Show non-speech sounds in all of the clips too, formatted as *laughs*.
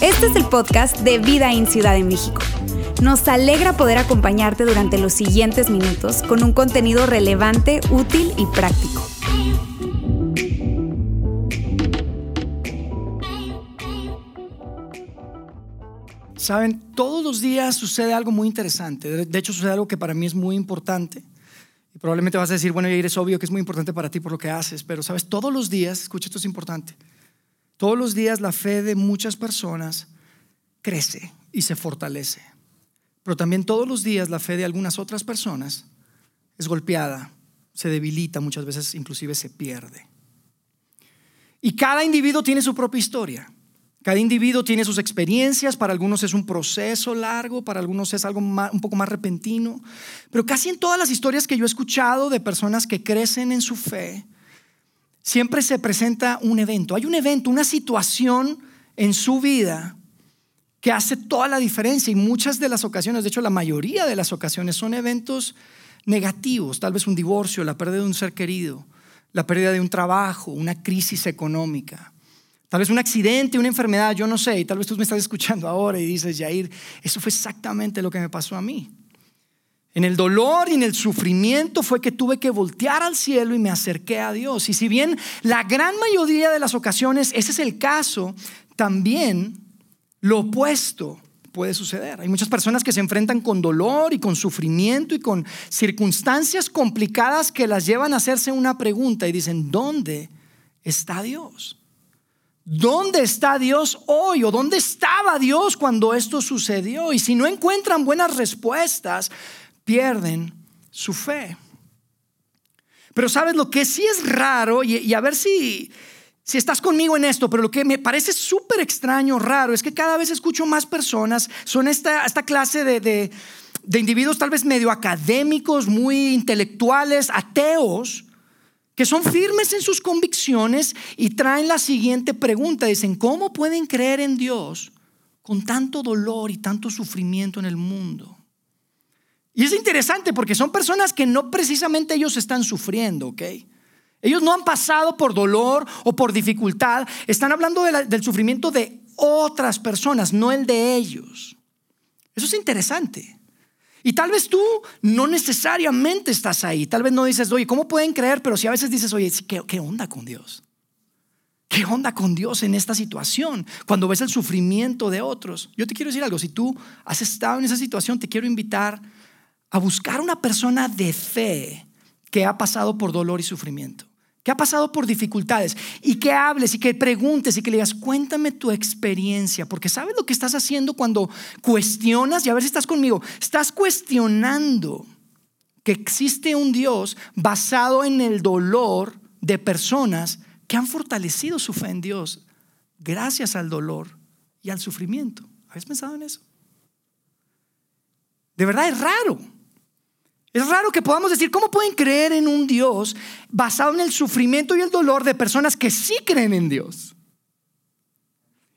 Este es el podcast de Vida en Ciudad de México. Nos alegra poder acompañarte durante los siguientes minutos con un contenido relevante, útil y práctico. Saben, todos los días sucede algo muy interesante. De hecho, sucede algo que para mí es muy importante. Probablemente vas a decir, bueno, Yair, es obvio que es muy importante para ti por lo que haces, pero sabes, todos los días, escucha, esto es importante. Todos los días la fe de muchas personas crece y se fortalece. Pero también todos los días la fe de algunas otras personas es golpeada, se debilita, muchas veces inclusive se pierde. Y cada individuo tiene su propia historia. Cada individuo tiene sus experiencias, para algunos es un proceso largo, para algunos es algo un poco más repentino, pero casi en todas las historias que yo he escuchado de personas que crecen en su fe, siempre se presenta un evento. Hay un evento, una situación en su vida que hace toda la diferencia y muchas de las ocasiones, de hecho la mayoría de las ocasiones son eventos negativos, tal vez un divorcio, la pérdida de un ser querido, la pérdida de un trabajo, una crisis económica. Tal vez un accidente, una enfermedad, yo no sé, y tal vez tú me estás escuchando ahora y dices, Jair, eso fue exactamente lo que me pasó a mí. En el dolor y en el sufrimiento fue que tuve que voltear al cielo y me acerqué a Dios. Y si bien la gran mayoría de las ocasiones ese es el caso, también lo opuesto puede suceder. Hay muchas personas que se enfrentan con dolor y con sufrimiento y con circunstancias complicadas que las llevan a hacerse una pregunta y dicen, ¿dónde está Dios? ¿Dónde está Dios hoy? ¿O dónde estaba Dios cuando esto sucedió? Y si no encuentran buenas respuestas, pierden su fe. Pero sabes lo que sí es raro, y, a ver si, si estás conmigo en esto, pero lo que me parece súper extraño, raro, es que cada vez escucho más personas, son esta, esta clase de, de, de individuos tal vez medio académicos, muy intelectuales, ateos, que son firmes en sus convicciones y traen la siguiente pregunta. Dicen, ¿cómo pueden creer en Dios con tanto dolor y tanto sufrimiento en el mundo? Y es interesante porque son personas que no precisamente ellos están sufriendo, ¿ok? Ellos no han pasado por dolor o por dificultad, están hablando del sufrimiento de otras personas, no el de ellos. Eso es interesante. Y tal vez tú no necesariamente estás ahí, tal vez no dices, oye, ¿cómo pueden creer? Pero si a veces dices, oye, ¿qué, onda con Dios? ¿Qué onda con Dios en esta situación? Cuando ves el sufrimiento de otros. Yo te quiero decir algo, si tú has estado en esa situación, te quiero invitar a buscar una persona de fe que ha pasado por dolor y sufrimiento, que ha pasado por dificultades y que hables y que preguntes y que le digas, cuéntame tu experiencia, porque sabes lo que estás haciendo cuando cuestionas, y a ver si estás conmigo, estás cuestionando que existe un Dios basado en el dolor de personas que han fortalecido su fe en Dios gracias al dolor y al sufrimiento. ¿Has pensado en eso? De verdad es raro. Es raro que podamos decir, ¿cómo pueden creer en un Dios basado en el sufrimiento y el dolor de personas que sí creen en Dios?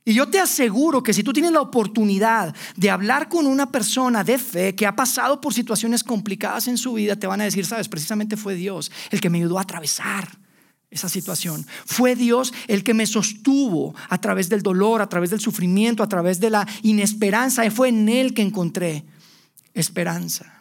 Y yo te aseguro que si tú tienes la oportunidad de hablar con una persona de fe que ha pasado por situaciones complicadas en su vida, te van a decir, sabes, precisamente fue Dios el que me ayudó a atravesar esa situación. Fue Dios el que me sostuvo a través del dolor, a través del sufrimiento, a través de la inesperanza. Y fue en Él que encontré esperanza.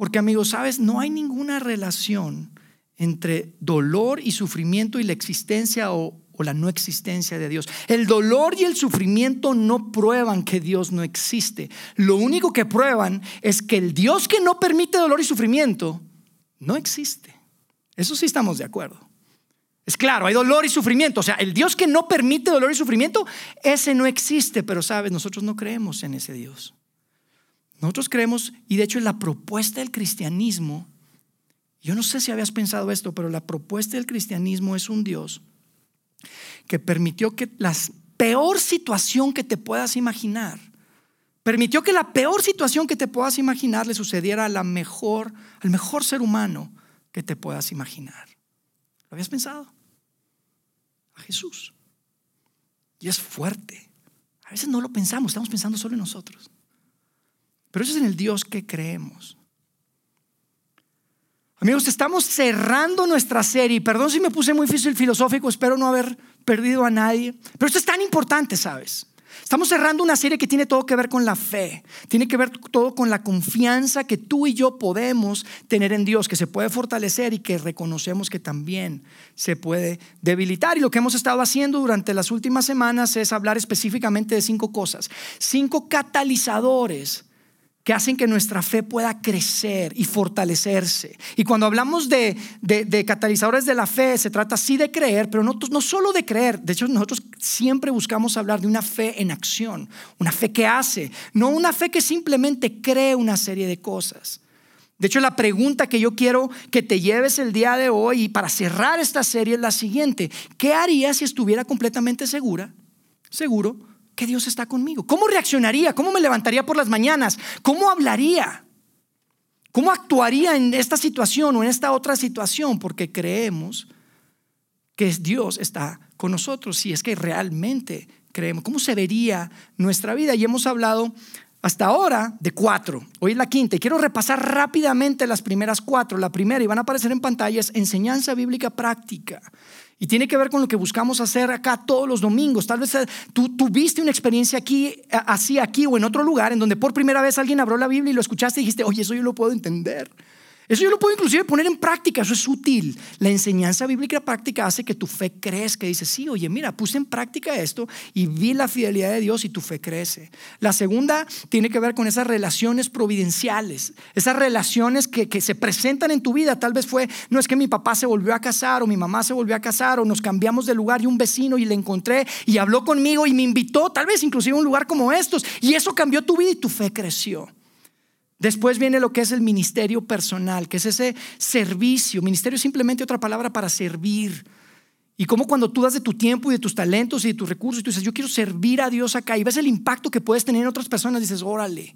Porque amigos, sabes, no hay ninguna relación entre dolor y sufrimiento y la existencia o, la no existencia de Dios. El dolor y el sufrimiento no prueban que Dios no existe. Lo único que prueban es que el Dios que no permite dolor y sufrimiento no existe. Eso sí estamos de acuerdo. Es claro, hay dolor y sufrimiento. O sea, el Dios que no permite dolor y sufrimiento, ese no existe. Pero sabes, nosotros no creemos en ese Dios. Nosotros creemos, y de hecho en la propuesta del cristianismo, yo no sé si habías pensado esto, pero la propuesta del cristianismo es un Dios que permitió que la peor situación que te puedas imaginar, permitió que la peor situación que te puedas imaginar le sucediera a mejor, al mejor ser humano que te puedas imaginar. ¿Lo habías pensado? A Jesús. Y es fuerte. A veces no lo pensamos, estamos pensando solo en nosotros. Pero eso es en el Dios que creemos. Amigos, estamos cerrando nuestra serie. Perdón si me puse muy difícil filosófico, espero no haber perdido a nadie. Pero esto es tan importante, ¿sabes? Estamos cerrando una serie que tiene todo que ver con la fe, tiene que ver todo con la confianza que tú y yo podemos tener en Dios, que se puede fortalecer y que reconocemos que también se puede debilitar. Y lo que hemos estado haciendo durante las últimas semanas es hablar específicamente de cinco cosas, cinco catalizadores que hacen que nuestra fe pueda crecer y fortalecerse. Y cuando hablamos de, catalizadores de la fe, se trata sí de creer, pero no, no solo de creer. De hecho, nosotros siempre buscamos hablar de una fe en acción, una fe que hace, no una fe que simplemente cree una serie de cosas. De hecho, la pregunta que yo quiero que te lleves el día de hoy y para cerrar esta serie es la siguiente. ¿Qué harías si estuviera completamente segura, seguro, que Dios está conmigo? ¿Cómo reaccionaría? ¿Cómo me levantaría por las mañanas? ¿Cómo hablaría? ¿Cómo actuaría en esta situación o en esta otra situación? Porque creemos que Dios está con nosotros, si es que realmente creemos. ¿Cómo se vería nuestra vida? Y hemos hablado hasta ahora de cuatro. Hoy es la quinta. Y quiero repasar rápidamente las primeras cuatro. La primera, y van a aparecer en pantalla, es enseñanza bíblica práctica. Y tiene que ver con lo que buscamos hacer acá todos los domingos. Tal vez eh, tú tuviste una experiencia aquí, así aquí o en otro lugar, en donde por primera vez alguien abrió la Biblia y lo escuchaste y dijiste, oye, eso yo lo puedo entender. Eso yo lo puedo inclusive poner en práctica, eso es útil. La enseñanza bíblica práctica hace que tu fe crezca. Dice, sí, oye, mira, puse en práctica esto y vi la fidelidad de Dios y tu fe crece. La segunda tiene que ver con esas relaciones providenciales, esas relaciones que, que se presentan en tu vida. Tal vez fue, no es que mi papá se volvió a casar o mi mamá se volvió a casar o nos cambiamos de lugar y un vecino y le encontré y habló conmigo y me invitó, tal vez inclusive a un lugar como estos. Y eso cambió tu vida y tu fe creció. Después viene lo que es el ministerio personal, que es ese servicio. Ministerio es simplemente otra palabra para servir. Y como cuando tú das de tu tiempo y de tus talentos y de tus recursos y tú dices, yo quiero servir a Dios acá y ves el impacto que puedes tener en otras personas, dices, órale,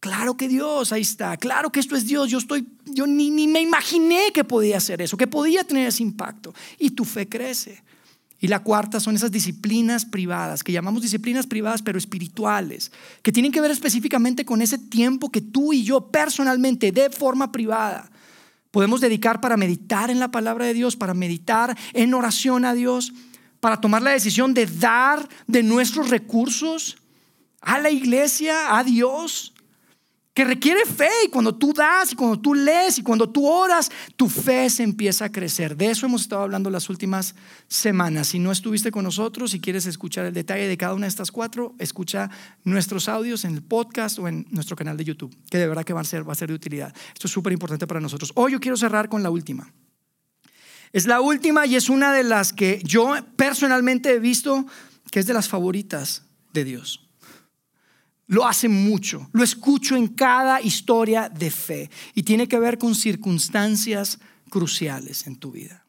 claro que Dios, ahí está, claro que esto es Dios, yo estoy, yo ni, ni me imaginé que podía hacer eso, que podía tener ese impacto. Y tu fe crece. Y la cuarta son esas disciplinas privadas, que llamamos disciplinas privadas, pero espirituales, que tienen que ver específicamente con ese tiempo que tú y yo personalmente, de forma privada, podemos dedicar para meditar en la palabra de Dios, para meditar en oración a Dios, para tomar la decisión de dar de nuestros recursos a la iglesia, a Dios que requiere fe y cuando tú das y cuando tú lees y cuando tú oras, tu fe se empieza a crecer. De eso hemos estado hablando las últimas semanas. Si no estuviste con nosotros y quieres escuchar el detalle de cada una de estas cuatro, escucha nuestros audios en el podcast o en nuestro canal de YouTube, que de verdad que va a ser, va a ser de utilidad. Esto es súper importante para nosotros. Hoy yo quiero cerrar con la última. Es la última y es una de las que yo personalmente he visto que es de las favoritas de Dios. Lo hace mucho. Lo escucho en cada historia de fe y tiene que ver con circunstancias cruciales en tu vida.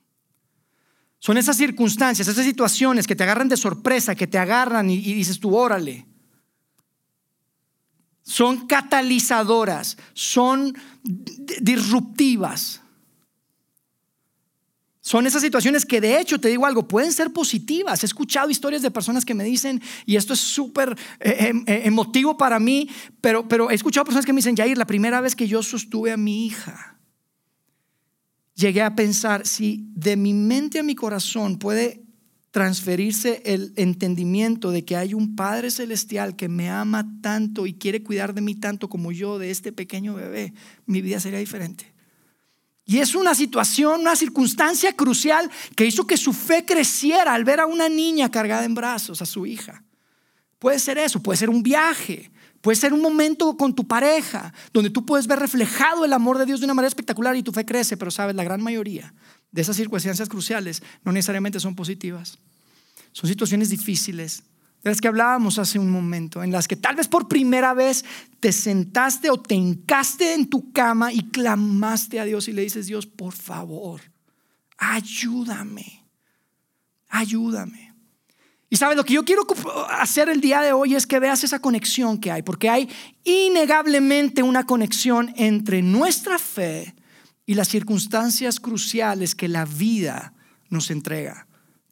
Son esas circunstancias, esas situaciones que te agarran de sorpresa, que te agarran y, dices tú, órale. Son catalizadoras, son disruptivas. Son esas situaciones que de hecho, te digo algo, pueden ser positivas. He escuchado historias de personas que me dicen, y esto es súper eh, em, eh, emotivo para mí, pero, pero he escuchado personas que me dicen, Jair, la primera vez que yo sostuve a mi hija, llegué a pensar, si de mi mente a mi corazón puede transferirse el entendimiento de que hay un Padre Celestial que me ama tanto y quiere cuidar de mí tanto como yo de este pequeño bebé, mi vida sería diferente. Y es una situación, una circunstancia crucial que hizo que su fe creciera al ver a una niña cargada en brazos, a su hija. Puede ser eso, puede ser un viaje, puede ser un momento con tu pareja, donde tú puedes ver reflejado el amor de Dios de una manera espectacular y tu fe crece, pero sabes, la gran mayoría de esas circunstancias cruciales no necesariamente son positivas. Son situaciones difíciles, de las que hablábamos hace un momento, en las que tal vez por primera vez te sentaste o te hincaste en tu cama y clamaste a Dios y le dices, Dios, por favor, ayúdame, ayúdame. Y sabes, lo que yo quiero hacer el día de hoy es que veas esa conexión que hay, porque hay innegablemente una conexión entre nuestra fe y las circunstancias cruciales que la vida nos entrega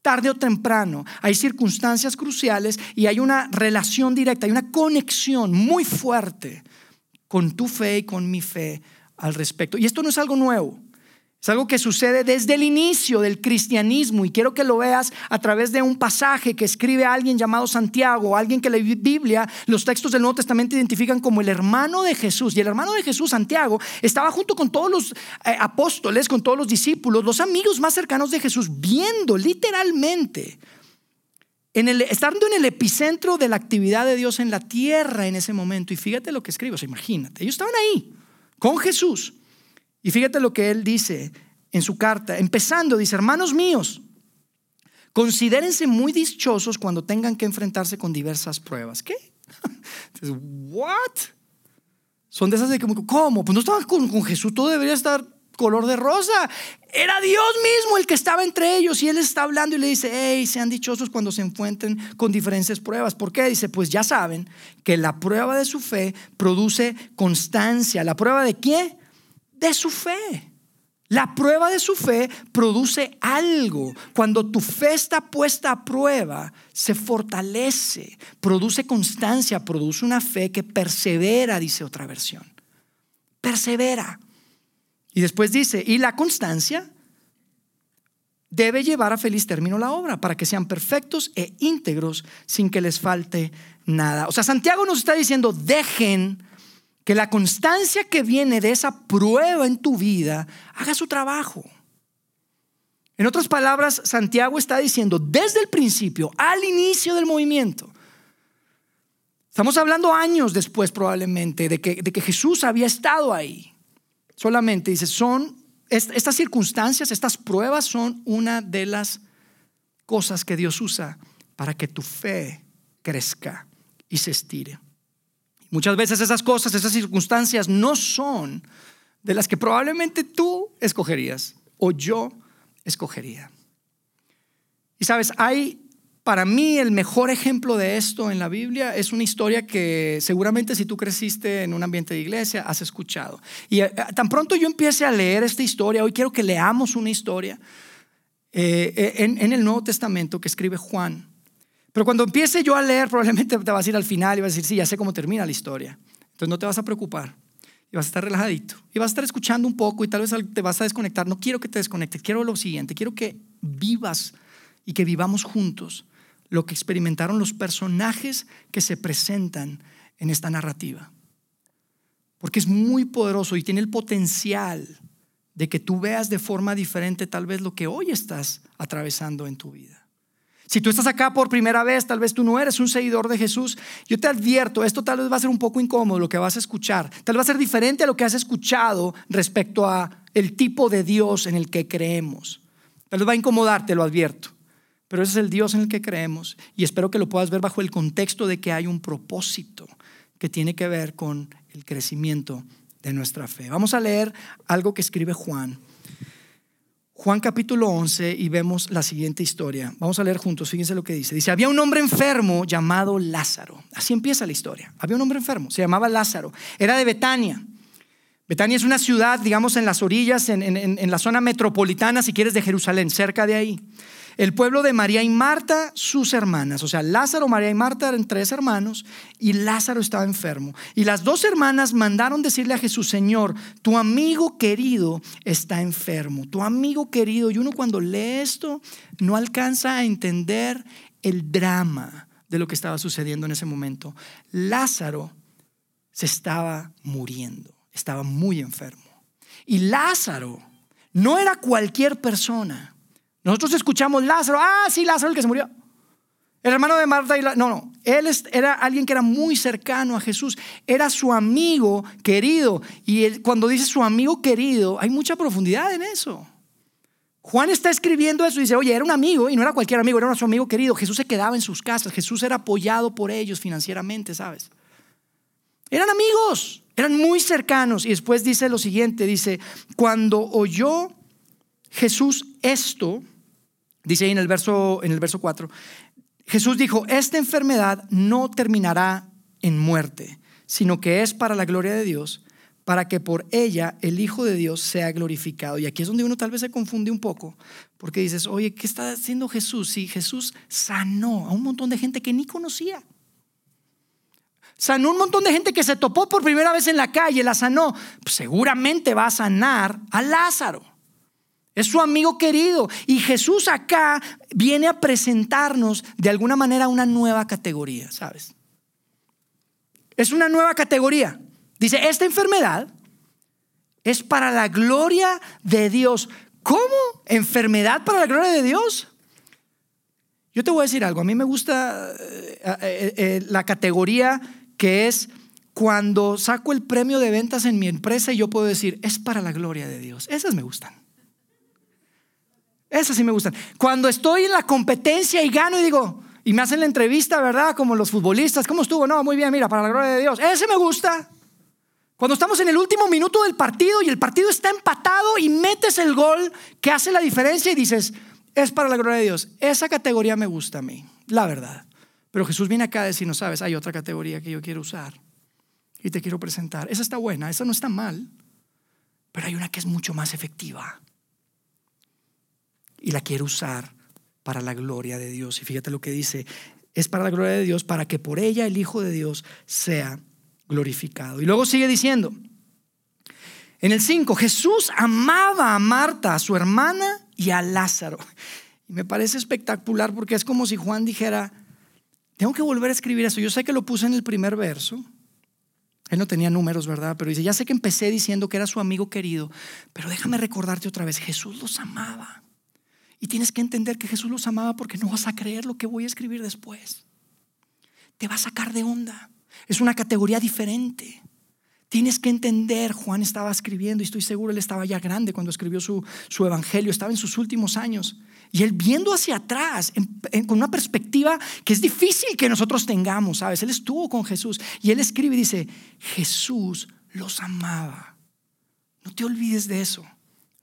tarde o temprano, hay circunstancias cruciales y hay una relación directa, hay una conexión muy fuerte con tu fe y con mi fe al respecto. Y esto no es algo nuevo. Es algo que sucede desde el inicio del cristianismo y quiero que lo veas a través de un pasaje que escribe alguien llamado Santiago, alguien que la Biblia, los textos del Nuevo Testamento identifican como el hermano de Jesús. Y el hermano de Jesús, Santiago, estaba junto con todos los eh, apóstoles, con todos los discípulos, los amigos más cercanos de Jesús, viendo literalmente, en el, estando en el epicentro de la actividad de Dios en la tierra en ese momento. Y fíjate lo que escribe, o sea, imagínate, ellos estaban ahí con Jesús y fíjate lo que él dice en su carta, empezando, dice, hermanos míos, considérense muy dichosos cuando tengan que enfrentarse con diversas pruebas. ¿Qué? *laughs* ¿what? Son de esas de como, ¿cómo? Pues no estaban con, con Jesús, todo debería estar color de rosa. Era Dios mismo el que estaba entre ellos y Él está hablando y le dice, hey, sean dichosos cuando se encuentren con diferentes pruebas. ¿Por qué? Dice, pues ya saben que la prueba de su fe produce constancia. ¿La prueba de qué? De su fe. La prueba de su fe produce algo. Cuando tu fe está puesta a prueba, se fortalece, produce constancia, produce una fe que persevera, dice otra versión. Persevera. Y después dice, y la constancia debe llevar a feliz término la obra para que sean perfectos e íntegros sin que les falte nada. O sea, Santiago nos está diciendo, dejen que la constancia que viene de esa prueba en tu vida haga su trabajo. En otras palabras, Santiago está diciendo desde el principio, al inicio del movimiento, estamos hablando años después probablemente de que, de que Jesús había estado ahí. Solamente dice, son estas circunstancias, estas pruebas son una de las cosas que Dios usa para que tu fe crezca y se estire. Muchas veces esas cosas, esas circunstancias no son de las que probablemente tú escogerías o yo escogería. Y sabes, hay para mí el mejor ejemplo de esto en la Biblia es una historia que seguramente si tú creciste en un ambiente de iglesia has escuchado. Y eh, tan pronto yo empiece a leer esta historia, hoy quiero que leamos una historia eh, eh, en, en el Nuevo Testamento que escribe Juan. Pero cuando empiece yo a leer, probablemente te vas a ir al final y vas a decir, sí, ya sé cómo termina la historia. Entonces no te vas a preocupar y vas a estar relajadito y vas a estar escuchando un poco y tal vez te vas a desconectar. No quiero que te desconectes, quiero lo siguiente, quiero que vivas y que vivamos juntos lo que experimentaron los personajes que se presentan en esta narrativa. Porque es muy poderoso y tiene el potencial de que tú veas de forma diferente tal vez lo que hoy estás atravesando en tu vida. Si tú estás acá por primera vez, tal vez tú no eres un seguidor de Jesús, yo te advierto, esto tal vez va a ser un poco incómodo lo que vas a escuchar. Tal vez va a ser diferente a lo que has escuchado respecto a el tipo de Dios en el que creemos. Tal vez va a incomodar, te lo advierto. Pero ese es el Dios en el que creemos y espero que lo puedas ver bajo el contexto de que hay un propósito que tiene que ver con el crecimiento de nuestra fe. Vamos a leer algo que escribe Juan Juan capítulo 11 y vemos la siguiente historia. Vamos a leer juntos, fíjense lo que dice. Dice, había un hombre enfermo llamado Lázaro. Así empieza la historia. Había un hombre enfermo, se llamaba Lázaro. Era de Betania. Betania es una ciudad, digamos, en las orillas, en, en la zona metropolitana, si quieres, de Jerusalén, cerca de ahí el pueblo de María y Marta, sus hermanas. O sea, Lázaro, María y Marta eran tres hermanos y Lázaro estaba enfermo. Y las dos hermanas mandaron decirle a Jesús, Señor, tu amigo querido está enfermo. Tu amigo querido. Y uno cuando lee esto no alcanza a entender el drama de lo que estaba sucediendo en ese momento. Lázaro se estaba muriendo, estaba muy enfermo. Y Lázaro no era cualquier persona. Nosotros escuchamos Lázaro, ah, sí, Lázaro el que se murió. El hermano de Marta y la... No, no, él era alguien que era muy cercano a Jesús, era su amigo querido. Y cuando dice su amigo querido, hay mucha profundidad en eso. Juan está escribiendo eso y dice, oye, era un amigo y no era cualquier amigo, era su amigo querido. Jesús se quedaba en sus casas, Jesús era apoyado por ellos financieramente, ¿sabes? Eran amigos, eran muy cercanos. Y después dice lo siguiente, dice, cuando oyó Jesús esto, Dice ahí en el verso, en el verso 4, Jesús dijo, esta enfermedad no terminará en muerte, sino que es para la gloria de Dios, para que por ella el Hijo de Dios sea glorificado. Y aquí es donde uno tal vez se confunde un poco, porque dices, oye, ¿qué está haciendo Jesús? Si Jesús sanó a un montón de gente que ni conocía. Sanó un montón de gente que se topó por primera vez en la calle, la sanó. Seguramente va a sanar a Lázaro. Es su amigo querido. Y Jesús acá viene a presentarnos de alguna manera una nueva categoría, ¿sabes? Es una nueva categoría. Dice, esta enfermedad es para la gloria de Dios. ¿Cómo? ¿Enfermedad para la gloria de Dios? Yo te voy a decir algo. A mí me gusta eh, eh, eh, la categoría que es cuando saco el premio de ventas en mi empresa y yo puedo decir, es para la gloria de Dios. Esas me gustan. Esas sí me gustan. Cuando estoy en la competencia y gano y digo, y me hacen la entrevista, ¿verdad? Como los futbolistas, ¿cómo estuvo? No, muy bien, mira, para la gloria de Dios. Ese me gusta. Cuando estamos en el último minuto del partido y el partido está empatado y metes el gol que hace la diferencia y dices, es para la gloria de Dios. Esa categoría me gusta a mí, la verdad. Pero Jesús viene acá a decir, no sabes, hay otra categoría que yo quiero usar y te quiero presentar. Esa está buena, esa no está mal, pero hay una que es mucho más efectiva. Y la quiero usar para la gloria de Dios. Y fíjate lo que dice, es para la gloria de Dios, para que por ella el Hijo de Dios sea glorificado. Y luego sigue diciendo, en el 5, Jesús amaba a Marta, a su hermana y a Lázaro. Y me parece espectacular porque es como si Juan dijera, tengo que volver a escribir eso. Yo sé que lo puse en el primer verso. Él no tenía números, ¿verdad? Pero dice, ya sé que empecé diciendo que era su amigo querido, pero déjame recordarte otra vez, Jesús los amaba. Y tienes que entender que Jesús los amaba porque no vas a creer lo que voy a escribir después. Te va a sacar de onda. Es una categoría diferente. Tienes que entender, Juan estaba escribiendo y estoy seguro él estaba ya grande cuando escribió su, su evangelio, estaba en sus últimos años. Y él viendo hacia atrás, con una perspectiva que es difícil que nosotros tengamos, ¿sabes? Él estuvo con Jesús y él escribe y dice, Jesús los amaba. No te olvides de eso.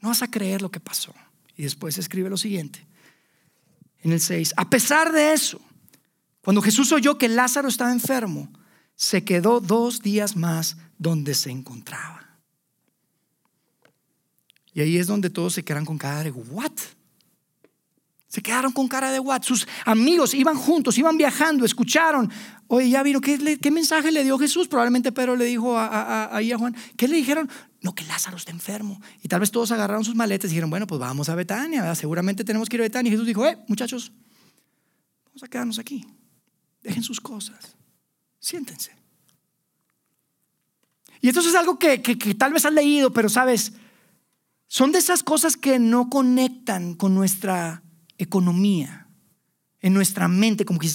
No vas a creer lo que pasó. Y después escribe lo siguiente, en el 6, a pesar de eso, cuando Jesús oyó que Lázaro estaba enfermo, se quedó dos días más donde se encontraba. Y ahí es donde todos se quedan con cara de, ¿what? Se quedaron con cara de what. Sus amigos iban juntos, iban viajando, escucharon. Oye, ya vieron, ¿qué, qué mensaje le dio Jesús? Probablemente Pedro le dijo a, a, a, Juan. ¿Qué le dijeron? No, que Lázaro está enfermo. Y tal vez todos agarraron sus maletas y dijeron, bueno, pues vamos a Betania. Seguramente tenemos que ir a Betania. Y Jesús dijo, eh, muchachos, vamos a quedarnos aquí. Dejen sus cosas. Siéntense. Y esto es algo que, que tal vez has leído, pero sabes, son de esas cosas que no conectan con nuestra economía, en nuestra mente, como que,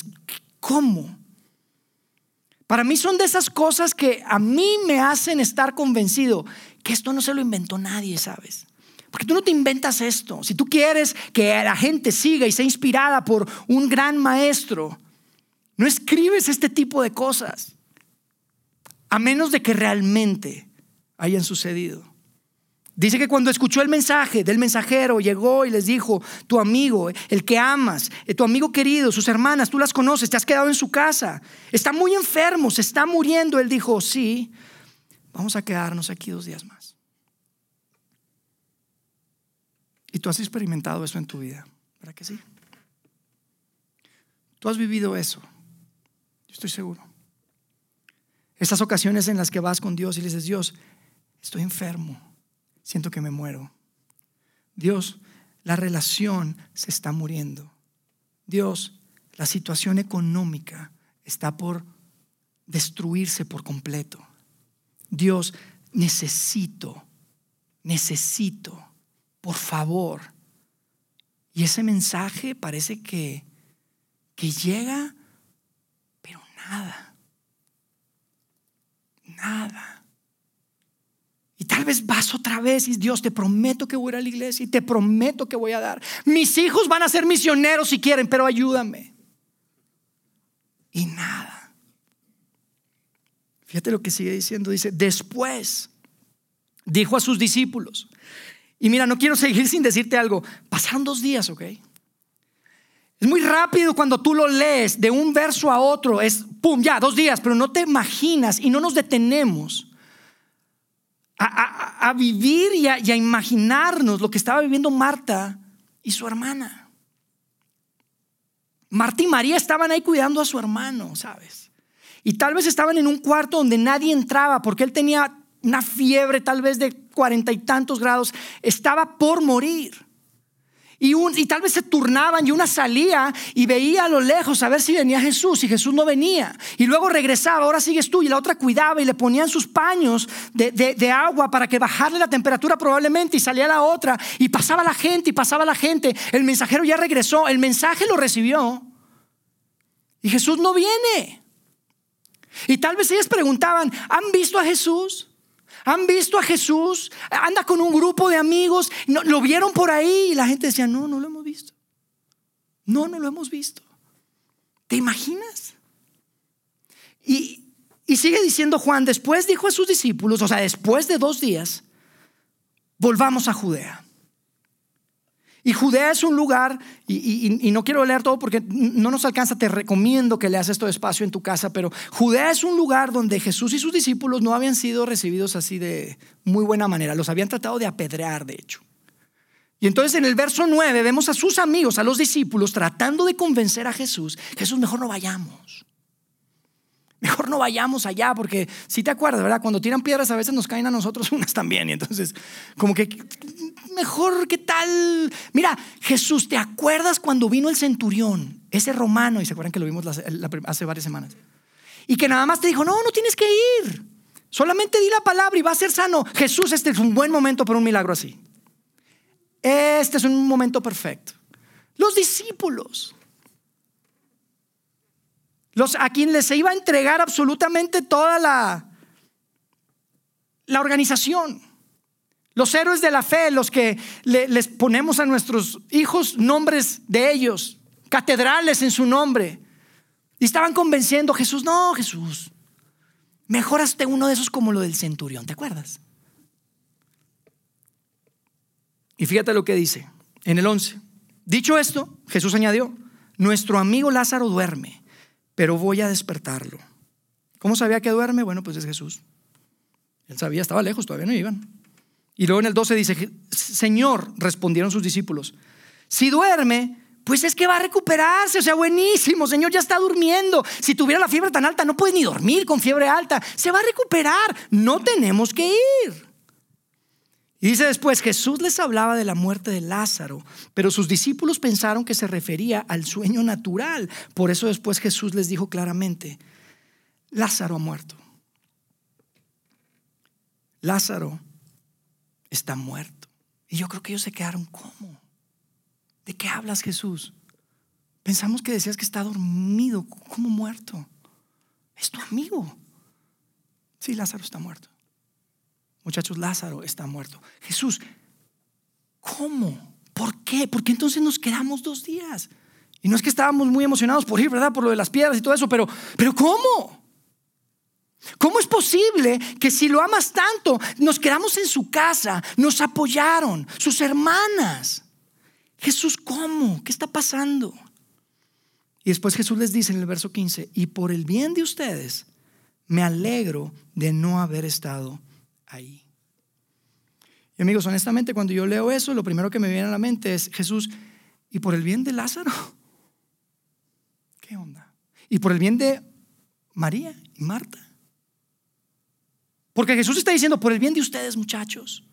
¿cómo? Para mí son de esas cosas que a mí me hacen estar convencido que esto no se lo inventó nadie, ¿sabes? Porque tú no te inventas esto. Si tú quieres que la gente siga y sea inspirada por un gran maestro, no escribes este tipo de cosas. A menos de que realmente hayan sucedido. Dice que cuando escuchó el mensaje del mensajero, llegó y les dijo, tu amigo, el que amas, eh, tu amigo querido, sus hermanas, tú las conoces, te has quedado en su casa, está muy enfermo, se está muriendo. Él dijo, sí, vamos a quedarnos aquí dos días más. Y tú has experimentado eso en tu vida, ¿verdad que sí? Tú has vivido eso, yo estoy seguro. Estas ocasiones en las que vas con Dios y le dices, Dios, estoy enfermo siento que me muero. Dios, la relación se está muriendo. Dios, la situación económica está por destruirse por completo. Dios, necesito, necesito, por favor. Y ese mensaje parece que, que llega, pero nada, nada. Vas otra vez y Dios, te prometo que voy a ir a la iglesia y te prometo que voy a dar. Mis hijos van a ser misioneros si quieren, pero ayúdame. Y nada. Fíjate lo que sigue diciendo. Dice, después dijo a sus discípulos. Y mira, no quiero seguir sin decirte algo. Pasaron dos días, ¿ok? Es muy rápido cuando tú lo lees de un verso a otro. Es, pum, ya, dos días, pero no te imaginas y no nos detenemos a, vivir y a, imaginarnos lo que estaba viviendo Marta y su hermana. Marta y María estaban ahí cuidando a su hermano, ¿sabes? Y tal vez estaban en un cuarto donde nadie entraba porque él tenía una fiebre tal vez de cuarenta y tantos grados. Estaba por morir. Y, y, tal vez se turnaban y una salía y veía a lo lejos a ver si venía Jesús y Jesús no venía. Y luego regresaba, ahora sigues tú y la otra cuidaba y le ponían sus paños de, de, agua para que bajarle la temperatura probablemente y salía la otra y pasaba la gente y pasaba la gente. El mensajero ya regresó, el mensaje lo recibió y Jesús no viene. Y tal vez ellas preguntaban, ¿han visto a Jesús? ¿Han visto a Jesús? Anda con un grupo de amigos. lo vieron por ahí y la gente decía, no, no lo hemos visto. No, no lo hemos visto. ¿Te imaginas? Y, y sigue diciendo Juan, después dijo a sus discípulos, o sea, después de dos días, volvamos a Judea. Y Judea es un lugar, y, no quiero leer todo porque no nos alcanza, te recomiendo que leas esto despacio en tu casa, pero Judea es un lugar donde Jesús y sus discípulos no habían sido recibidos así de muy buena manera, los habían tratado de apedrear, de hecho. Y entonces en el verso 9 vemos a sus amigos, a los discípulos, tratando de convencer a Jesús, Jesús, mejor no vayamos. Mejor no vayamos allá, porque si te acuerdas, ¿verdad? Cuando tiran piedras a veces nos caen a nosotros *laughs* unas también. Y entonces, como que, mejor, ¿qué tal? Mira, Jesús, ¿te acuerdas cuando vino el centurión, ese romano? Y se acuerdan que lo vimos hace varias semanas. Y que nada más te dijo, no, no tienes que ir. Solamente di la palabra y va a ser sano. Jesús, este es un buen momento para un milagro así. Este es un momento perfecto. Los discípulos los, a quien les iba a entregar absolutamente toda la, la organización. Los héroes de la fe, los que les ponemos a nuestros hijos nombres de ellos, catedrales en su nombre. Y estaban convenciendo a Jesús, no, Jesús, mejoraste uno de esos como lo del centurión, ¿te acuerdas? Y fíjate lo que dice en el 11. Dicho esto, Jesús añadió, nuestro amigo Lázaro duerme pero voy a despertarlo. ¿Cómo sabía que duerme? Bueno, pues es Jesús. Él sabía, estaba lejos, todavía no iban. Y luego en el 12 dice, Señor, respondieron sus discípulos, si duerme, pues es que va a recuperarse, o sea, buenísimo, Señor, ya está durmiendo. Si tuviera la fiebre tan alta, no puede ni dormir con fiebre alta, se va a recuperar, no tenemos que ir. Y dice después, Jesús les hablaba de la muerte de Lázaro, pero sus discípulos pensaron que se refería al sueño natural. Por eso después Jesús les dijo claramente, Lázaro ha muerto. Lázaro está muerto. Y yo creo que ellos se quedaron, ¿cómo? ¿De qué hablas Jesús? Pensamos que decías que está dormido, ¿cómo muerto? Es tu amigo. Sí, Lázaro está muerto. Muchachos, Lázaro está muerto. Jesús, ¿cómo? ¿Por qué? Porque entonces nos quedamos dos días. Y no es que estábamos muy emocionados por ir, ¿verdad? Por lo de las piedras y todo eso, pero, pero ¿cómo? ¿Cómo es posible que si lo amas tanto, nos quedamos en su casa, nos apoyaron, sus hermanas? Jesús, ¿cómo? ¿Qué está pasando? Y después Jesús les dice en el verso 15, y por el bien de ustedes, me alegro de no haber estado ahí. Y amigos, honestamente, cuando yo leo eso, lo primero que me viene a la mente es Jesús, ¿y por el bien de Lázaro? *laughs* ¿Qué onda? ¿Y por el bien de María y Marta? Porque Jesús está diciendo, por el bien de ustedes, muchachos.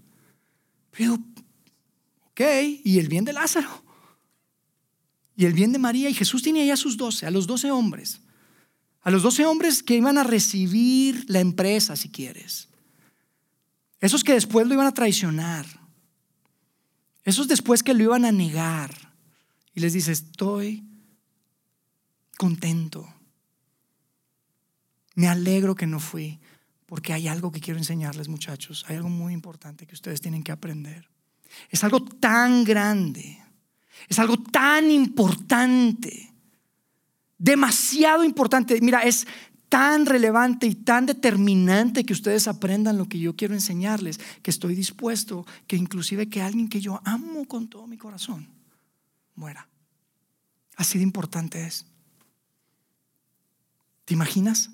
Pero, ok, ¿y el bien de Lázaro? Y el bien de María. Y Jesús tenía ya a sus doce, a los doce hombres. A los doce hombres que iban a recibir la empresa, si quieres. Esos que después lo iban a traicionar. Esos después que lo iban a negar. Y les dice, estoy contento. Me alegro que no fui, porque hay algo que quiero enseñarles muchachos. Hay algo muy importante que ustedes tienen que aprender. Es algo tan grande. Es algo tan importante. Demasiado importante. Mira, es tan relevante y tan determinante que ustedes aprendan lo que yo quiero enseñarles, que estoy dispuesto que inclusive que alguien que yo amo con todo mi corazón muera. Así de importante es. ¿Te imaginas?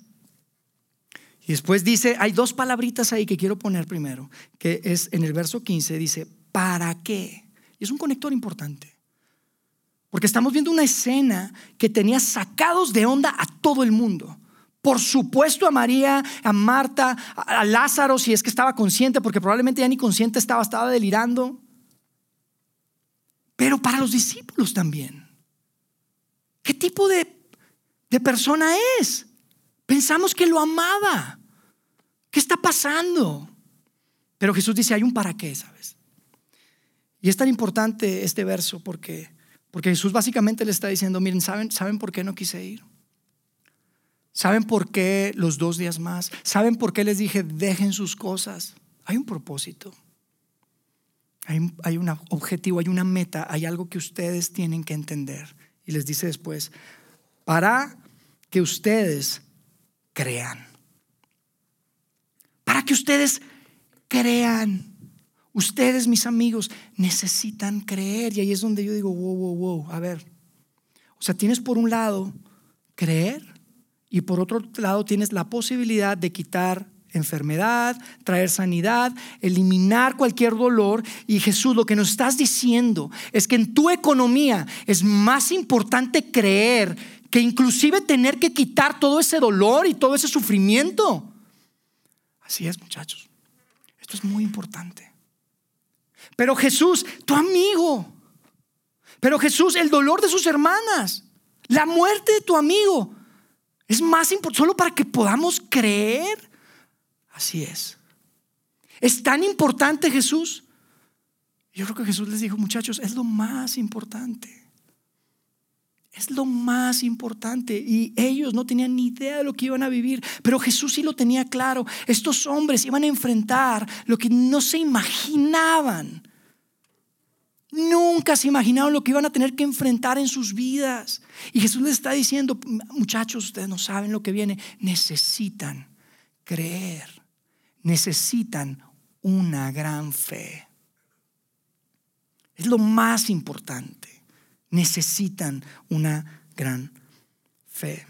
Y después dice, hay dos palabritas ahí que quiero poner primero, que es en el verso 15, dice, ¿para qué? Y es un conector importante. Porque estamos viendo una escena que tenía sacados de onda a todo el mundo. Por supuesto a María, a Marta, a Lázaro, si es que estaba consciente, porque probablemente ya ni consciente estaba, estaba delirando. Pero para los discípulos también. ¿Qué tipo de, de persona es? Pensamos que lo amaba. ¿Qué está pasando? Pero Jesús dice, hay un para qué, ¿sabes? Y es tan importante este verso porque, porque Jesús básicamente le está diciendo, miren, ¿saben, ¿saben por qué no quise ir? ¿Saben por qué los dos días más? ¿Saben por qué les dije, dejen sus cosas? Hay un propósito. Hay, un objetivo, hay una meta, hay algo que ustedes tienen que entender. Y les dice después, para que ustedes crean. Para que ustedes crean. Ustedes, mis amigos, necesitan creer. Y ahí es donde yo digo, wow, wow, wow, a ver. O sea, tienes por un lado creer y por otro lado tienes la posibilidad de quitar enfermedad, traer sanidad, eliminar cualquier dolor. Y Jesús, lo que nos estás diciendo es que en tu economía es más importante creer que inclusive tener que quitar todo ese dolor y todo ese sufrimiento. Así es, muchachos. Esto es muy importante. Pero Jesús, tu amigo. Pero Jesús, el dolor de sus hermanas. La muerte de tu amigo. Es más importante, solo para que podamos creer. Así es. Es tan importante Jesús. Yo creo que Jesús les dijo, muchachos, es lo más importante. Es lo más importante. Y ellos no tenían ni idea de lo que iban a vivir. Pero Jesús sí lo tenía claro. Estos hombres iban a enfrentar lo que no se imaginaban. Nunca se imaginaron lo que iban a tener que enfrentar en sus vidas. Y Jesús les está diciendo, muchachos, ustedes no saben lo que viene. Necesitan creer. Necesitan una gran fe. Es lo más importante. Necesitan una gran fe.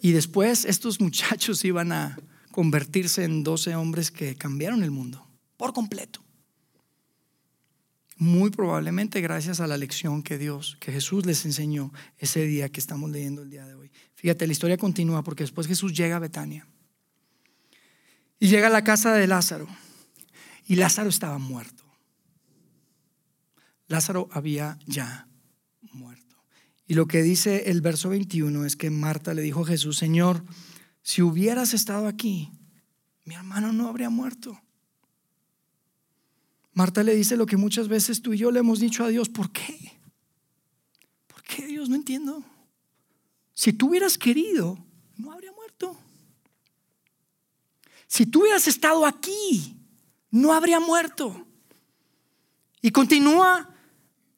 Y después estos muchachos iban a convertirse en 12 hombres que cambiaron el mundo por completo muy probablemente gracias a la lección que Dios, que Jesús les enseñó ese día que estamos leyendo el día de hoy. Fíjate, la historia continúa porque después Jesús llega a Betania y llega a la casa de Lázaro y Lázaro estaba muerto. Lázaro había ya muerto. Y lo que dice el verso 21 es que Marta le dijo a Jesús, Señor, si hubieras estado aquí, mi hermano no habría muerto. Marta le dice lo que muchas veces tú y yo le hemos dicho a Dios, ¿por qué? ¿Por qué Dios? No entiendo. Si tú hubieras querido, no habría muerto. Si tú hubieras estado aquí, no habría muerto. Y continúa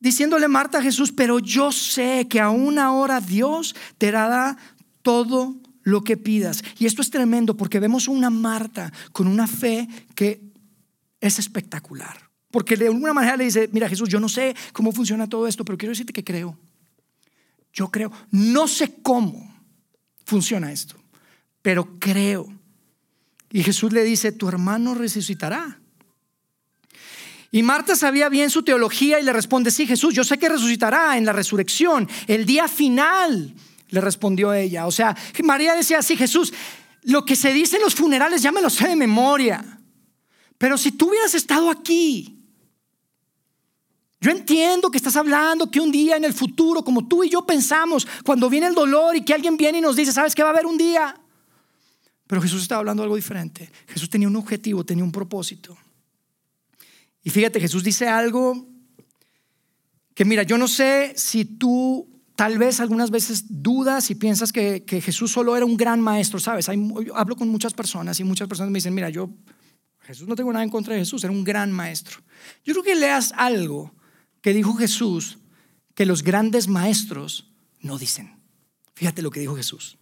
diciéndole Marta a Jesús, pero yo sé que aún ahora Dios te dará todo lo que pidas. Y esto es tremendo porque vemos una Marta con una fe que es espectacular. Porque de alguna manera le dice, mira Jesús, yo no sé cómo funciona todo esto, pero quiero decirte que creo. Yo creo, no sé cómo funciona esto, pero creo. Y Jesús le dice, tu hermano resucitará. Y Marta sabía bien su teología y le responde, sí Jesús, yo sé que resucitará en la resurrección, el día final, le respondió ella. O sea, María decía, sí Jesús, lo que se dice en los funerales ya me lo sé de memoria. Pero si tú hubieras estado aquí, yo entiendo que estás hablando que un día en el futuro, como tú y yo pensamos, cuando viene el dolor y que alguien viene y nos dice, ¿sabes qué va a haber un día? Pero Jesús estaba hablando algo diferente. Jesús tenía un objetivo, tenía un propósito. Y fíjate, Jesús dice algo que mira, yo no sé si tú tal vez algunas veces dudas y piensas que, Jesús solo era un gran maestro, ¿sabes? hablo con muchas personas y muchas personas me dicen, mira, yo Jesús no tengo nada en contra de Jesús, era un gran maestro. Yo creo que leas algo que dijo Jesús que los grandes maestros no dicen. Fíjate lo que dijo Jesús.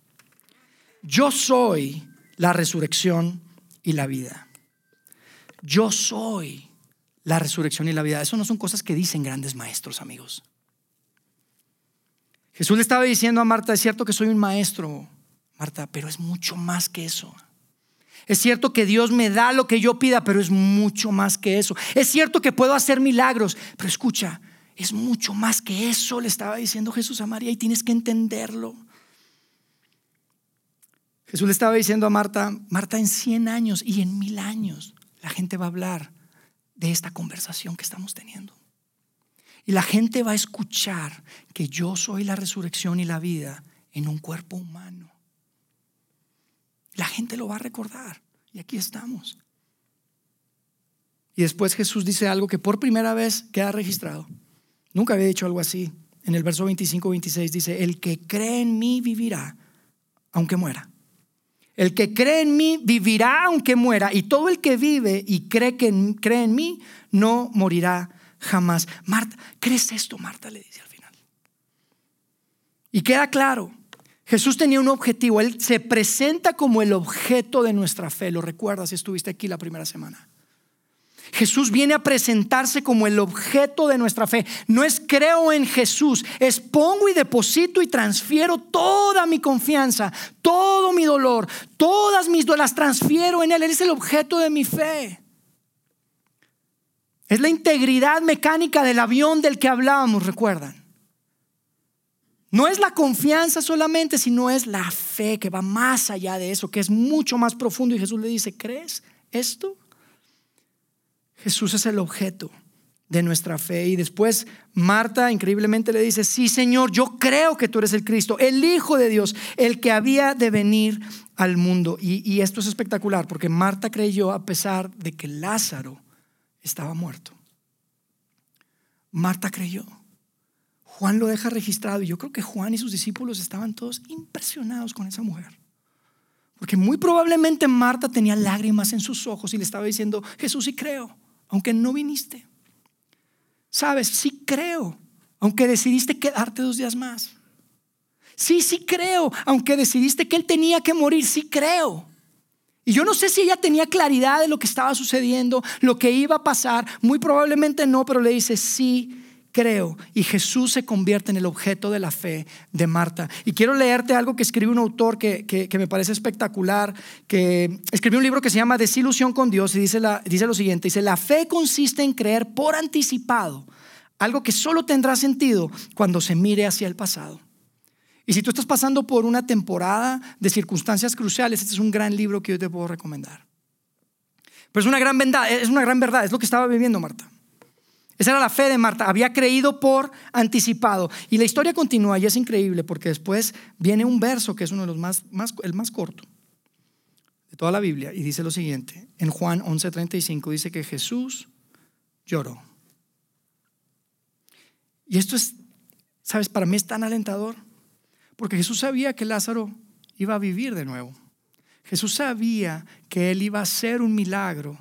Yo soy la resurrección y la vida. Yo soy la resurrección y la vida. Eso no son cosas que dicen grandes maestros, amigos. Jesús le estaba diciendo a Marta, es cierto que soy un maestro, Marta, pero es mucho más que eso. Es cierto que Dios me da lo que yo pida, pero es mucho más que eso. Es cierto que puedo hacer milagros, pero escucha, es mucho más que eso, le estaba diciendo Jesús a María y tienes que entenderlo. Jesús le estaba diciendo a Marta, Marta, en 100 años y en mil años la gente va a hablar de esta conversación que estamos teniendo. Y la gente va a escuchar que yo soy la resurrección y la vida en un cuerpo humano. La gente lo va a recordar. Y aquí estamos. Y después Jesús dice algo que por primera vez queda registrado. Nunca había dicho algo así. En el verso 25-26 dice, el que cree en mí vivirá, aunque muera. El que cree en mí vivirá aunque muera. Y todo el que vive y cree, que, cree en mí no morirá jamás. Marta, ¿crees esto? Marta le dice al final. Y queda claro, Jesús tenía un objetivo. Él se presenta como el objeto de nuestra fe. Lo recuerdas si estuviste aquí la primera semana. Jesús viene a presentarse como el objeto de nuestra fe. No es creo en Jesús, es pongo y deposito y transfiero toda mi confianza, todo mi dolor, todas mis las transfiero en Él. Él es el objeto de mi fe. Es la integridad mecánica del avión del que hablábamos, recuerdan. No es la confianza solamente, sino es la fe que va más allá de eso, que es mucho más profundo. Y Jesús le dice, ¿crees esto? Jesús es el objeto de nuestra fe. Y después Marta increíblemente le dice, sí Señor, yo creo que tú eres el Cristo, el Hijo de Dios, el que había de venir al mundo. Y, esto es espectacular, porque Marta creyó a pesar de que Lázaro estaba muerto. Marta creyó. Juan lo deja registrado y yo creo que Juan y sus discípulos estaban todos impresionados con esa mujer. Porque muy probablemente Marta tenía lágrimas en sus ojos y le estaba diciendo, Jesús sí creo aunque no viniste. Sabes, sí creo, aunque decidiste quedarte dos días más. Sí, sí creo, aunque decidiste que él tenía que morir, sí creo. Y yo no sé si ella tenía claridad de lo que estaba sucediendo, lo que iba a pasar, muy probablemente no, pero le dice, sí creo. Y Jesús se convierte en el objeto de la fe de Marta. Y quiero leerte algo que escribe un autor que, me parece espectacular, que escribió un libro que se llama Desilusión con Dios y dice, la, dice lo siguiente, dice, la fe consiste en creer por anticipado algo que solo tendrá sentido cuando se mire hacia el pasado. Y si tú estás pasando por una temporada de circunstancias cruciales, este es un gran libro que yo te puedo recomendar. Pero es una gran verdad, es una gran verdad, es lo que estaba viviendo Marta. Esa era la fe de Marta, había creído por anticipado. Y la historia continúa y es increíble porque después viene un verso que es uno de los más, más el más corto de toda la Biblia y dice lo siguiente, en Juan 11:35 dice que Jesús lloró. Y esto es, sabes, para mí es tan alentador porque Jesús sabía que Lázaro iba a vivir de nuevo. Jesús sabía que él iba a hacer un milagro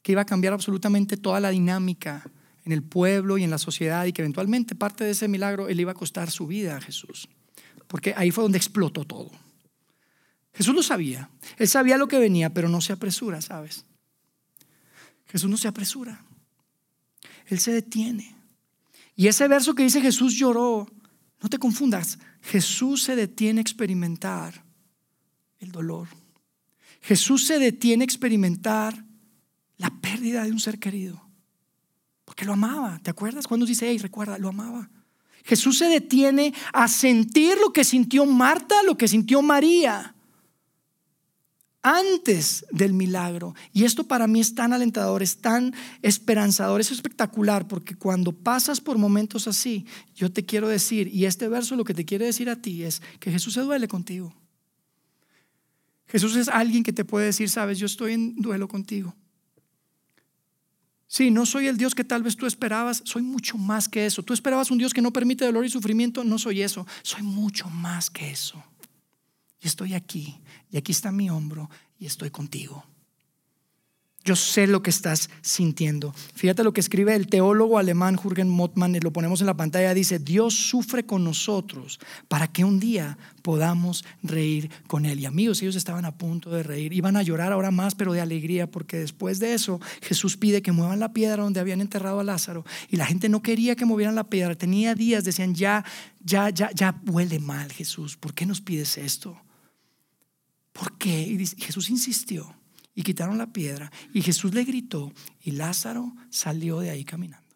que iba a cambiar absolutamente toda la dinámica en el pueblo y en la sociedad y que eventualmente parte de ese milagro él iba a costar su vida a Jesús. Porque ahí fue donde explotó todo. Jesús lo sabía. Él sabía lo que venía, pero no se apresura, ¿sabes? Jesús no se apresura. Él se detiene. Y ese verso que dice Jesús lloró, no te confundas. Jesús se detiene a experimentar el dolor. Jesús se detiene a experimentar la pérdida de un ser querido. Porque lo amaba. ¿Te acuerdas? Cuando dice, hey, recuerda, lo amaba. Jesús se detiene a sentir lo que sintió Marta, lo que sintió María antes del milagro. Y esto para mí es tan alentador, es tan esperanzador, es espectacular, porque cuando pasas por momentos así, yo te quiero decir, y este verso lo que te quiere decir a ti es que Jesús se duele contigo. Jesús es alguien que te puede decir, sabes, yo estoy en duelo contigo. Sí, no soy el Dios que tal vez tú esperabas, soy mucho más que eso. Tú esperabas un Dios que no permite dolor y sufrimiento, no soy eso, soy mucho más que eso. Y estoy aquí, y aquí está mi hombro, y estoy contigo. Yo sé lo que estás sintiendo. Fíjate lo que escribe el teólogo alemán Jürgen Mottmann, lo ponemos en la pantalla, dice, Dios sufre con nosotros para que un día podamos reír con Él. Y amigos, ellos estaban a punto de reír, iban a llorar ahora más, pero de alegría, porque después de eso Jesús pide que muevan la piedra donde habían enterrado a Lázaro. Y la gente no quería que movieran la piedra, tenía días, decían, ya, ya, ya, ya huele mal Jesús, ¿por qué nos pides esto? ¿Por qué? Y Jesús insistió y quitaron la piedra y Jesús le gritó y Lázaro salió de ahí caminando.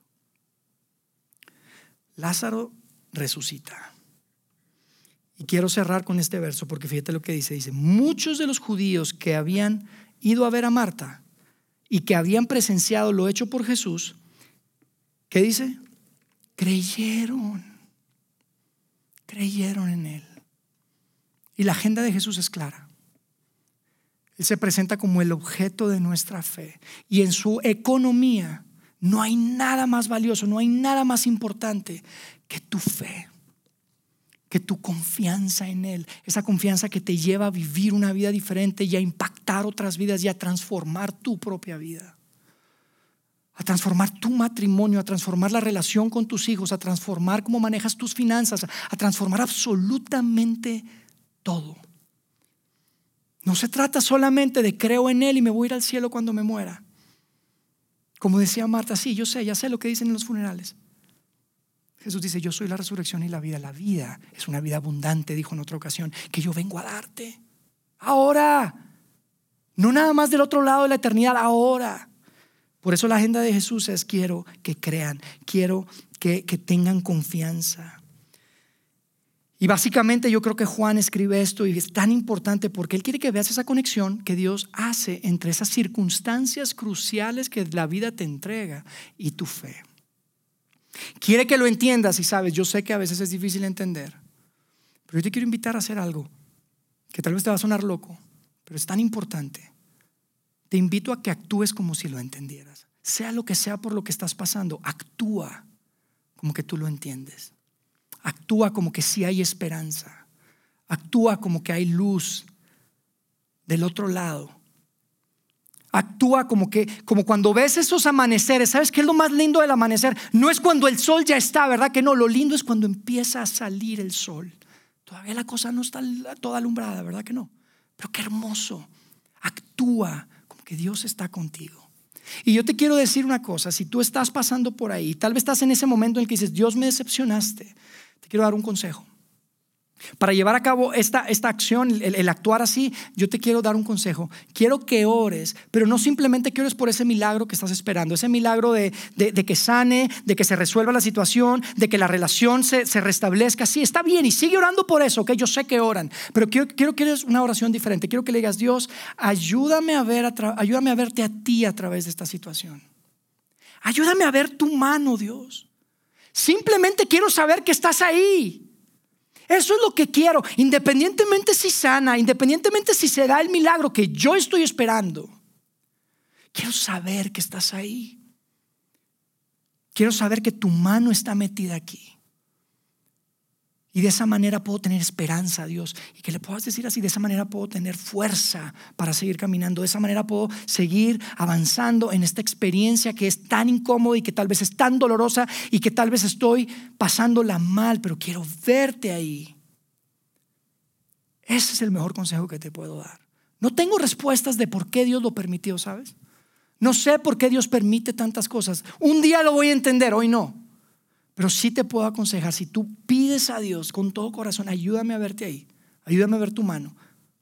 Lázaro resucita. Y quiero cerrar con este verso porque fíjate lo que dice. Dice, muchos de los judíos que habían ido a ver a Marta y que habían presenciado lo hecho por Jesús, ¿qué dice? Creyeron. Creyeron en Él. Y la agenda de Jesús es clara. Él se presenta como el objeto de nuestra fe. Y en su economía no hay nada más valioso, no hay nada más importante que tu fe, que tu confianza en Él. Esa confianza que te lleva a vivir una vida diferente y a impactar otras vidas y a transformar tu propia vida. A transformar tu matrimonio, a transformar la relación con tus hijos, a transformar cómo manejas tus finanzas, a transformar absolutamente todo. No se trata solamente de creo en Él y me voy a ir al cielo cuando me muera. Como decía Marta, sí, yo sé, ya sé lo que dicen en los funerales. Jesús dice, yo soy la resurrección y la vida. La vida es una vida abundante, dijo en otra ocasión, que yo vengo a darte. Ahora. No nada más del otro lado de la eternidad, ahora. Por eso la agenda de Jesús es quiero que crean, quiero que, que tengan confianza. Y básicamente yo creo que Juan escribe esto y es tan importante porque él quiere que veas esa conexión que Dios hace entre esas circunstancias cruciales que la vida te entrega y tu fe. Quiere que lo entiendas y sabes, yo sé que a veces es difícil entender, pero yo te quiero invitar a hacer algo que tal vez te va a sonar loco, pero es tan importante. Te invito a que actúes como si lo entendieras. Sea lo que sea por lo que estás pasando, actúa como que tú lo entiendes. Actúa como que sí hay esperanza. Actúa como que hay luz del otro lado. Actúa como que, como cuando ves esos amaneceres, ¿sabes qué es lo más lindo del amanecer? No es cuando el sol ya está, ¿verdad? Que no, lo lindo es cuando empieza a salir el sol. Todavía la cosa no está toda alumbrada, ¿verdad que no? Pero qué hermoso. Actúa como que Dios está contigo. Y yo te quiero decir una cosa, si tú estás pasando por ahí, tal vez estás en ese momento en el que dices, Dios me decepcionaste, te quiero dar un consejo. Para llevar a cabo esta, esta acción, el, actuar así, yo te quiero dar un consejo. Quiero que ores, pero no simplemente que ores por ese milagro que estás esperando, ese milagro de, que sane, de que se resuelva la situación, de que la relación se, restablezca. Sí, está bien y sigue orando por eso, que yo sé que oran, pero quiero, quiero que eres una oración diferente. Quiero que le digas, Dios, ayúdame a, ver ayúdame a verte a ti a través de esta situación. Ayúdame a ver tu mano, Dios. Simplemente quiero saber que estás ahí. Eso es lo que quiero, independientemente si sana, independientemente si se da el milagro que yo estoy esperando. Quiero saber que estás ahí. Quiero saber que tu mano está metida aquí. Y de esa manera puedo tener esperanza, Dios. Y que le puedas decir así, de esa manera puedo tener fuerza para seguir caminando. De esa manera puedo seguir avanzando en esta experiencia que es tan incómoda y que tal vez es tan dolorosa y que tal vez estoy pasándola mal, pero quiero verte ahí. Ese es el mejor consejo que te puedo dar. No tengo respuestas de por qué Dios lo permitió, ¿sabes? No sé por qué Dios permite tantas cosas. Un día lo voy a entender, hoy no. Pero sí te puedo aconsejar, si tú pides a Dios con todo corazón, ayúdame a verte ahí, ayúdame a ver tu mano,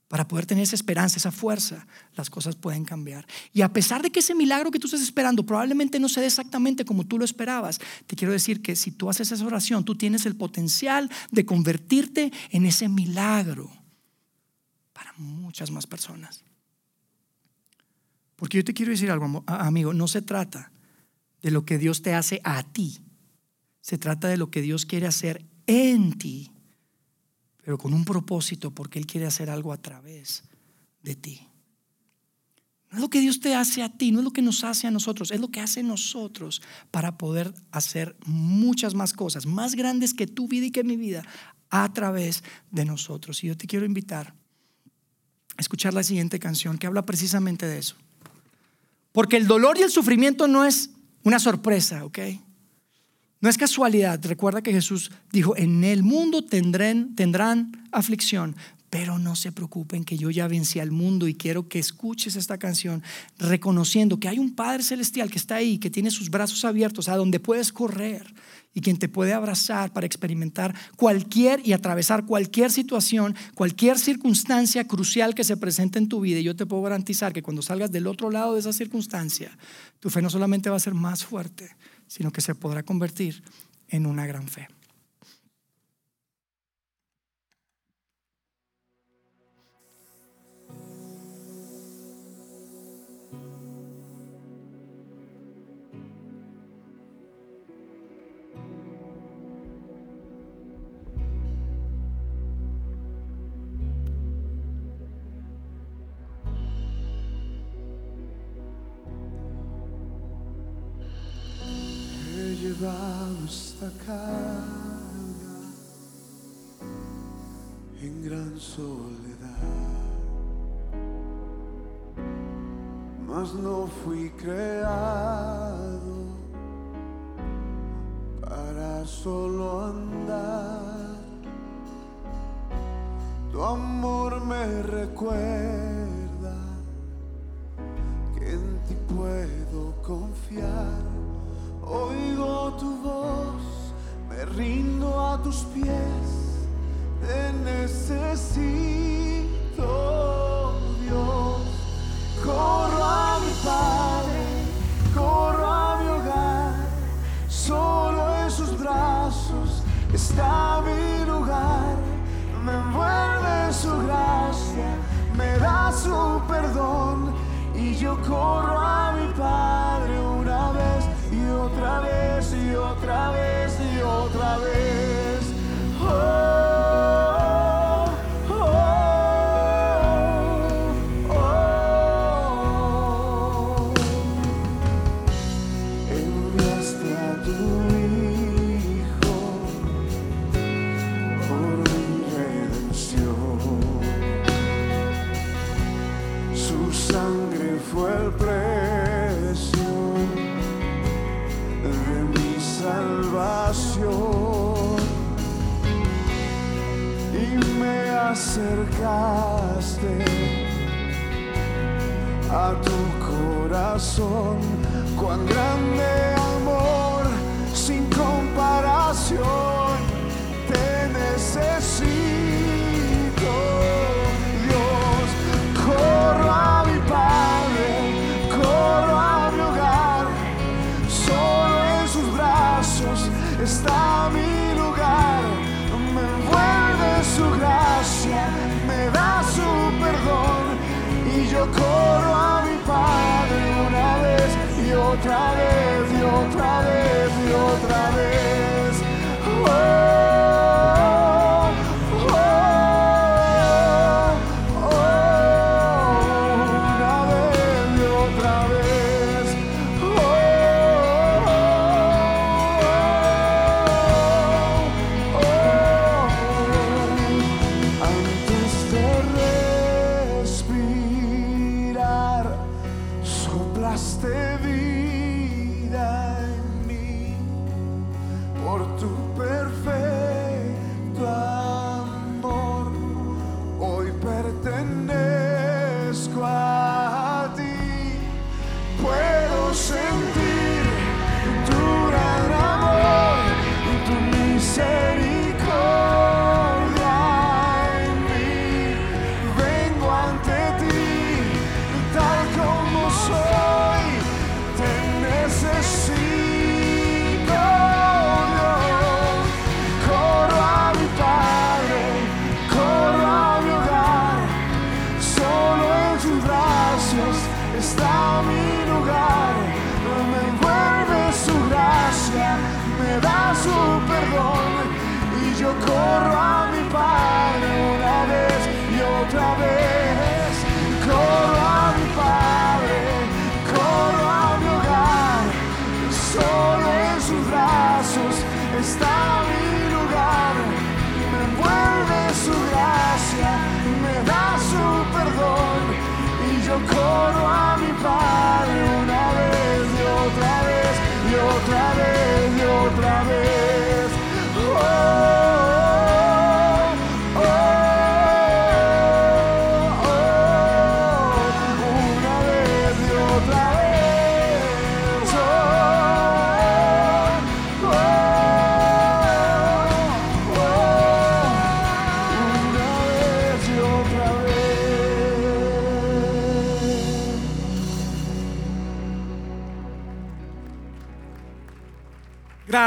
para poder tener esa esperanza, esa fuerza, las cosas pueden cambiar. Y a pesar de que ese milagro que tú estás esperando probablemente no se dé exactamente como tú lo esperabas, te quiero decir que si tú haces esa oración, tú tienes el potencial de convertirte en ese milagro para muchas más personas. Porque yo te quiero decir algo, amigo, no se trata de lo que Dios te hace a ti se trata de lo que Dios quiere hacer en ti, pero con un propósito porque Él quiere hacer algo a través de ti. No es lo que Dios te hace a ti, no es lo que nos hace a nosotros, es lo que hace nosotros para poder hacer muchas más cosas, más grandes que tu vida y que mi vida, a través de nosotros. Y yo te quiero invitar a escuchar la siguiente canción que habla precisamente de eso. Porque el dolor y el sufrimiento no es una sorpresa, ¿ok? No es casualidad. Recuerda que Jesús dijo, en el mundo tendrán, tendrán aflicción, pero no se preocupen que yo ya vencí al mundo y quiero que escuches esta canción reconociendo que hay un Padre Celestial que está ahí, que tiene sus brazos abiertos, a donde puedes correr y quien te puede abrazar para experimentar cualquier y atravesar cualquier situación, cualquier circunstancia crucial que se presente en tu vida. Y yo te puedo garantizar que cuando salgas del otro lado de esa circunstancia, tu fe no solamente va a ser más fuerte, sino que se podrá convertir en una gran fe. fui creado.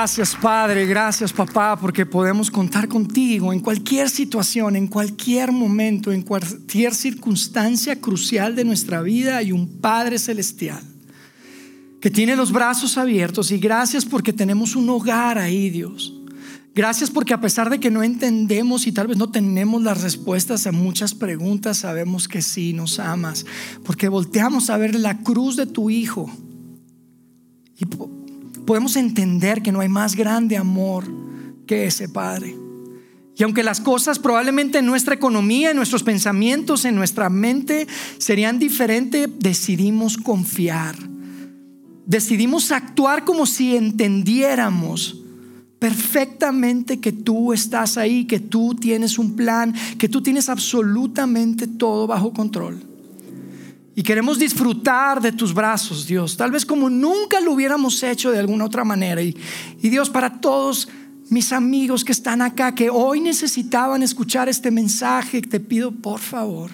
Gracias Padre, gracias Papá, porque podemos contar contigo en cualquier situación, en cualquier momento, en cualquier circunstancia crucial de nuestra vida. Hay un Padre Celestial que tiene los brazos abiertos y gracias porque tenemos un hogar ahí, Dios. Gracias porque a pesar de que no entendemos y tal vez no tenemos las respuestas a muchas preguntas, sabemos que sí, nos amas, porque volteamos a ver la cruz de tu Hijo. Y podemos entender que no hay más grande amor que ese Padre. Y aunque las cosas probablemente en nuestra economía, en nuestros pensamientos, en nuestra mente serían diferentes, decidimos confiar. Decidimos actuar como si entendiéramos perfectamente que tú estás ahí, que tú tienes un plan, que tú tienes absolutamente todo bajo control. Y queremos disfrutar de tus brazos, Dios, tal vez como nunca lo hubiéramos hecho de alguna otra manera. Y, y Dios, para todos mis amigos que están acá, que hoy necesitaban escuchar este mensaje, te pido por favor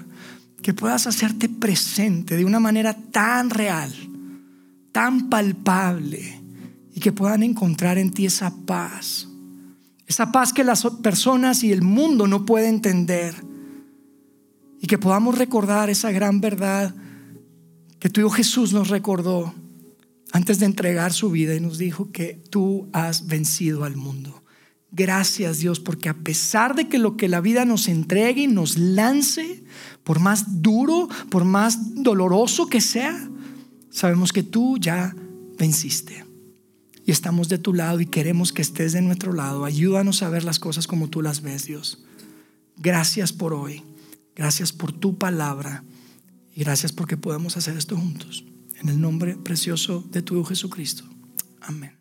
que puedas hacerte presente de una manera tan real, tan palpable y que puedan encontrar en ti esa paz. Esa paz que las personas y el mundo no pueden entender. Y que podamos recordar esa gran verdad que tu Hijo Jesús nos recordó antes de entregar su vida y nos dijo que tú has vencido al mundo. Gracias Dios, porque a pesar de que lo que la vida nos entregue y nos lance, por más duro, por más doloroso que sea, sabemos que tú ya venciste y estamos de tu lado y queremos que estés de nuestro lado. Ayúdanos a ver las cosas como tú las ves, Dios. Gracias por hoy. Gracias por tu palabra. Gracias porque podemos hacer esto juntos. En el nombre precioso de tu Hijo Jesucristo. Amén.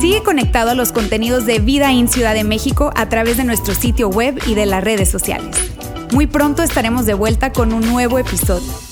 Sigue conectado a los contenidos de Vida en Ciudad de México a través de nuestro sitio web y de las redes sociales. Muy pronto estaremos de vuelta con un nuevo episodio.